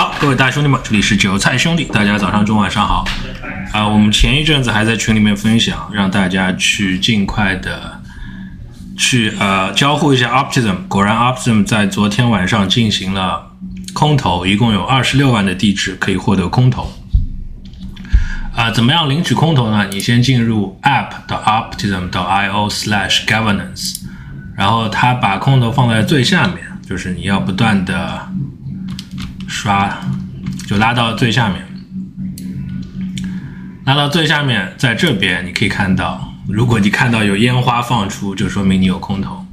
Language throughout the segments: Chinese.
好，各位大兄弟们，这里是韭菜兄弟，大家早上、中、晚上好。啊，我们前一阵子还在群里面分享，让大家去尽快的去呃交互一下 Optimism。果然，Optimism 在昨天晚上进行了空投，一共有二十六万的地址可以获得空投。啊，怎么样领取空投呢？你先进入 app 的 Optimism 到 io/slash governance，然后它把空投放在最下面，就是你要不断的。刷就拉到最下面，拉到最下面，在这边你可以看到，如果你看到有烟花放出，就说明你有空投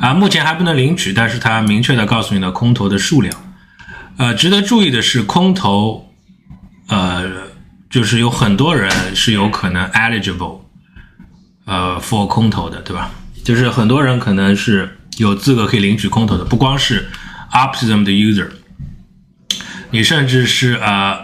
啊。目前还不能领取，但是它明确的告诉你的空投的数量。呃，值得注意的是，空投呃，就是有很多人是有可能 eligible 呃 for 空投的，对吧？就是很多人可能是有资格可以领取空投的，不光是 Optimism 的 user。你甚至是呃，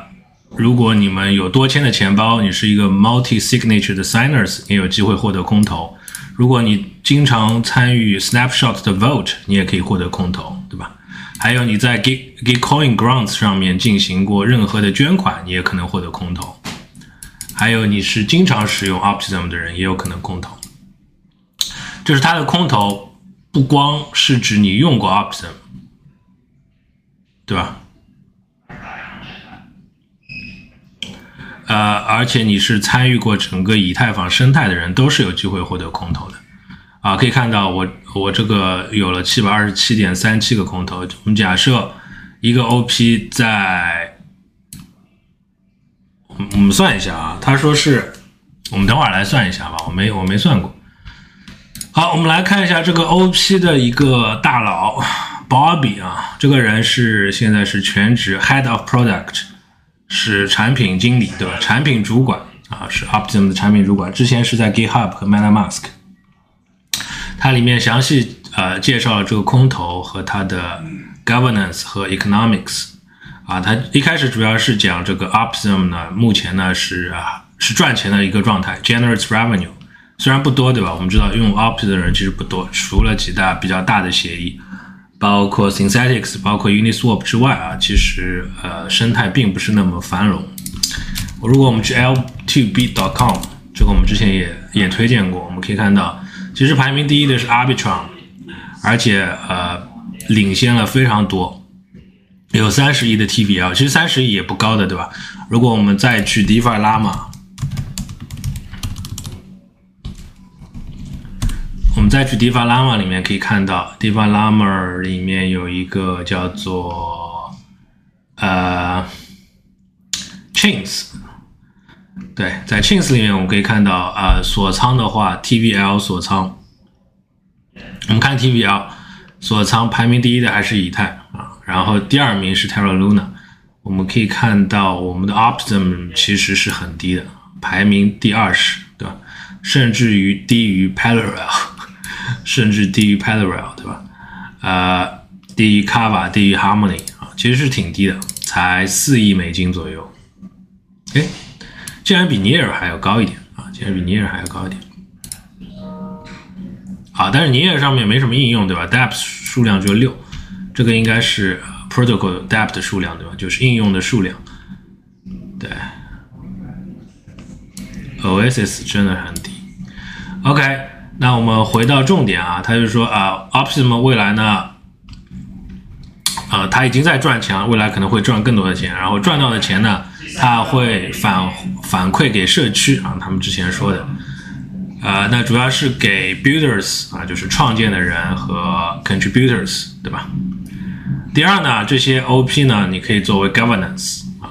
如果你们有多签的钱包，你是一个 multi signature 的 signers，也有机会获得空投。如果你经常参与 snapshot 的 vote，你也可以获得空投，对吧？还有你在 Git Gitcoin grants 上面进行过任何的捐款，你也可能获得空投。还有你是经常使用 Optimism 的人，也有可能空投。就是它的空投不光是指你用过 Optimism，对吧？呃，而且你是参与过整个以太坊生态的人，都是有机会获得空投的，啊，可以看到我我这个有了七百二十七点三七个空投。我们假设一个 OP 在，我们算一下啊，他说是，我们等会儿来算一下吧，我没我没算过。好，我们来看一下这个 OP 的一个大佬 Bobby 啊，这个人是现在是全职 Head of Product。是产品经理对吧？产品主管啊，是 Optim 的产品主管。之前是在 GitHub 和 MetaMask，它里面详细呃介绍了这个空投和它的 governance 和 economics 啊。它一开始主要是讲这个 Optim 呢，目前呢是啊是赚钱的一个状态，generates revenue，虽然不多对吧？我们知道用 Optim 的人其实不多，除了几大比较大的协议。包括 Synthetics，包括 Uniswap 之外啊，其实呃生态并不是那么繁荣。如果我们去 L2B.com，这个我们之前也也推荐过，我们可以看到，其实排名第一的是 Arbitrum，而且呃领先了非常多，有三十亿的 TVL，其实三十亿也不高的，对吧？如果我们再去 DeFi 拉嘛。在去 Difalama 里面可以看到 Difalama 里面有一个叫做呃 Chains，对，在 Chains 里面我们可以看到呃锁仓的话，TVL 锁仓，我们看 TVL 锁仓排名第一的还是以太啊，然后第二名是 Terra Luna，我们可以看到我们的 Optim 其实是很低的，排名第二十，对吧？甚至于低于 Parallel。甚至低于 Parallel，对吧？呃，低于 Kava，低于 Harmony 啊，其实是挺低的，才四亿美金左右。哎，竟然比尼尔还要高一点啊！竟然比尼尔还要高一点。好，但是 Near 上面没什么应用，对吧？Depth 数量就六，这个应该是 Protocol Dapp 的数量，对吧？就是应用的数量。对，Oasis 真的很低。OK。那我们回到重点啊，他就说啊，Optimism 未来呢，呃，他已经在赚钱了，未来可能会赚更多的钱，然后赚到的钱呢，他会反反馈给社区啊，他们之前说的，呃，那主要是给 builders 啊，就是创建的人和 contributors，对吧？第二呢，这些 OP 呢，你可以作为 governance 啊，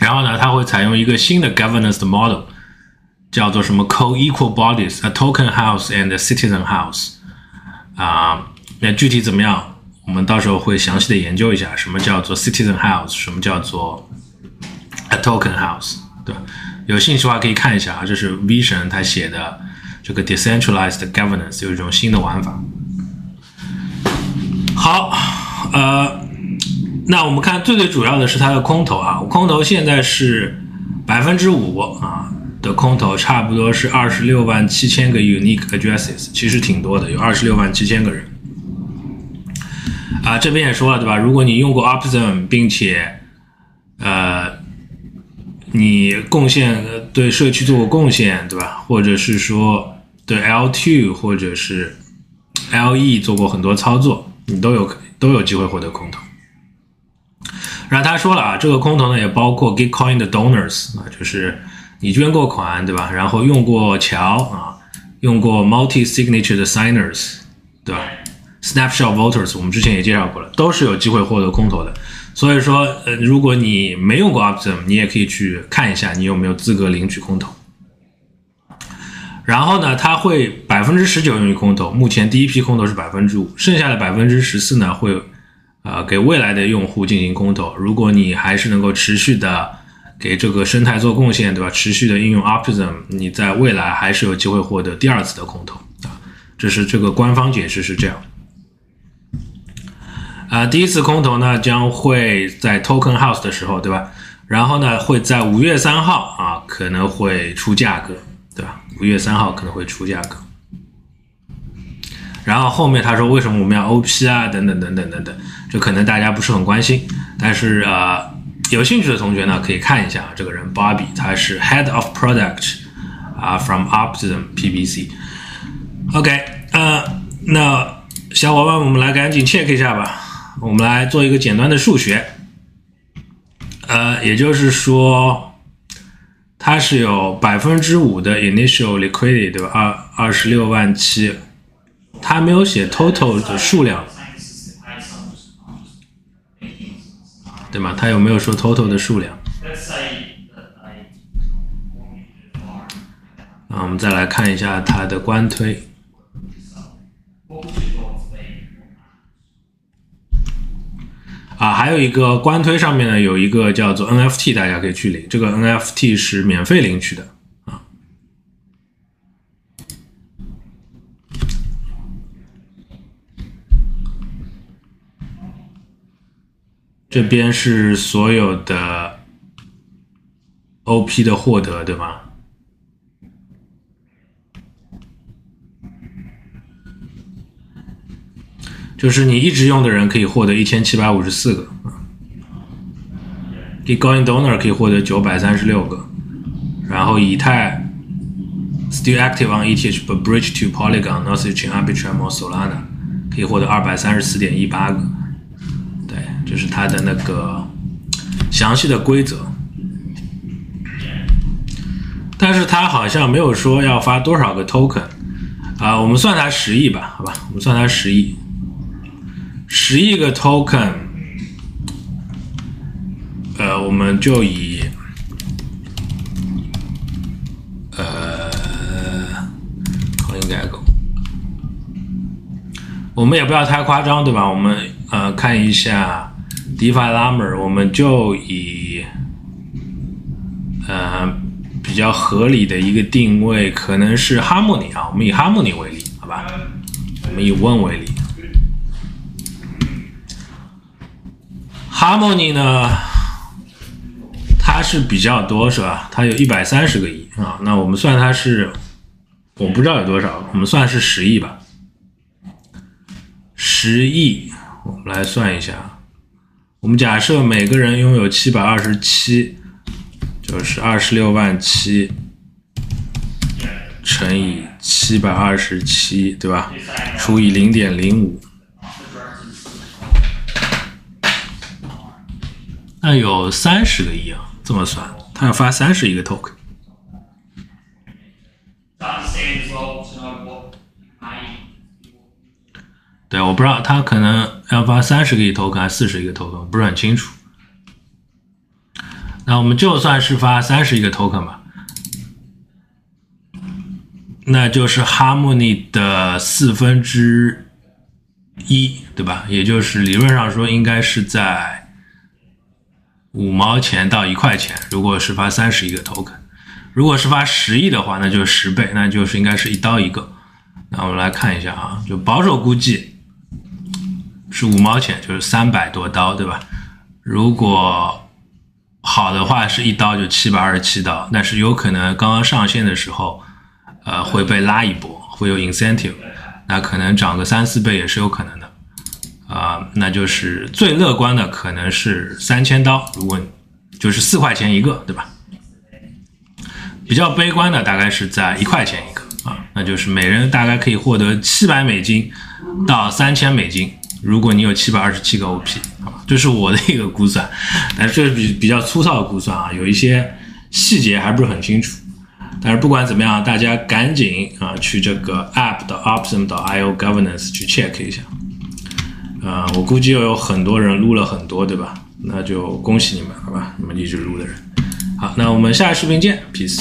然后呢，它会采用一个新的 governance 的 model。叫做什么 co-equal bodies，a token house and a citizen house，啊，那具体怎么样，我们到时候会详细的研究一下，什么叫做 citizen house，什么叫做 a token house，对吧？有兴趣的话可以看一下啊，这是 Vision 他写的这个 decentralized governance 有一种新的玩法。好，呃，那我们看最最主要的是它的空投啊，空投现在是百分之五啊。的空投差不多是二十六万七千个 unique addresses，其实挺多的，有二十六万七千个人。啊，这边也说了对吧？如果你用过 Optimism，并且呃你贡献对社区做过贡献对吧？或者是说对 L2 或者是 LE 做过很多操作，你都有都有机会获得空投。然后他说了啊，这个空投呢也包括 Gitcoin 的 Donors 啊，就是你捐过款对吧？然后用过桥啊，用过 Multi Signature 的 Signers 对吧？Snapshot Voters，我们之前也介绍过了，都是有机会获得空投的。所以说，呃，如果你没用过 Optim，你也可以去看一下，你有没有资格领取空投。然后呢，它会百分之十九用于空投，目前第一批空投是百分之五，剩下的百分之十四呢，会呃给未来的用户进行空投。如果你还是能够持续的给这个生态做贡献，对吧？持续的应用 Optimism，你在未来还是有机会获得第二次的空投啊。这是这个官方解释是这样。啊，第一次空投呢将会在 Token House 的时候，对吧？然后呢会在五月三号啊可能会出价格，对吧？五月三号可能会出价格。然后后面他说为什么我们要 OP 啊？等等等等等等，这可能大家不是很关心，但是呃有兴趣的同学呢可以看一下这个人 Bobby，他是 Head of Product 啊，from Optimum PBC。OK，呃，那小伙伴，我们来赶紧 check 一下吧。我们来做一个简单的数学，呃，也就是说，它是有百分之五的 initial liquidity，对吧？二二十六万七，它没有写 total 的数量，对吗？他有没有说 total 的数量？啊，我们再来看一下它的官推。啊，还有一个官推上面呢，有一个叫做 NFT，大家可以去领。这个 NFT 是免费领取的啊。这边是所有的 OP 的获得，对吗？就是你一直用的人可以获得一千七百五十四个啊，Bitcoin Donor 可以获得九百三十六个，然后以太 Still active on ETH but bridge to Polygon not switching Arbitrum or Solana 可以获得二百三十四点一八个，就，是它的那个详细的规则，但是它好像没有说要发多少个 token 啊，我们算它十亿吧，好吧，我们算它十亿。十亿个 token，呃，我们就以呃，应该够。我们也不要太夸张，对吧？我们呃看一下 DeFi Lamer，我们就以呃比较合理的一个定位，可能是 Harmony 啊，我们以 Harmony 为例，好吧？我们以 One 为例。Harmony 呢，它是比较多，是吧？它有一百三十个亿啊。那我们算它是，我不知道有多少，我们算是十亿吧。十亿，我们来算一下。我们假设每个人拥有七百二十七，就是二十六万七乘以七百二十七，对吧？除以零点零五。那有三十个亿啊，这么算，他要发三十亿个 token。对，我不知道他可能要发三十个亿 token 还是四十亿个 token，不是很清楚。那我们就算是发三十亿个 token 吧，那就是 Harmony 的四分之一，对吧？也就是理论上说，应该是在。五毛钱到一块钱，如果是发三十亿个 token，如果是发十亿的话，那就是十倍，那就是应该是一刀一个。那我们来看一下啊，就保守估计是五毛钱，就是三百多刀，对吧？如果好的话是一刀就七百二十七刀，但是有可能刚刚上线的时候，呃会被拉一波，会有 incentive，那可能涨个三四倍也是有可能的。啊，那就是最乐观的可能是三千刀，如果就是四块钱一个，对吧？比较悲观的大概是在一块钱一个啊，那就是每人大概可以获得七百美金到三千美金。如果你有七百二十七个 OP，好吧，这是我的一个估算，但是这比比较粗糙的估算啊，有一些细节还不是很清楚。但是不管怎么样，大家赶紧啊去这个 app 的 option 的 io governance 去 check 一下。啊，我估计又有很多人撸了很多，对吧？那就恭喜你们，好吧？你们一直撸的人。好，那我们下个视频见，peace。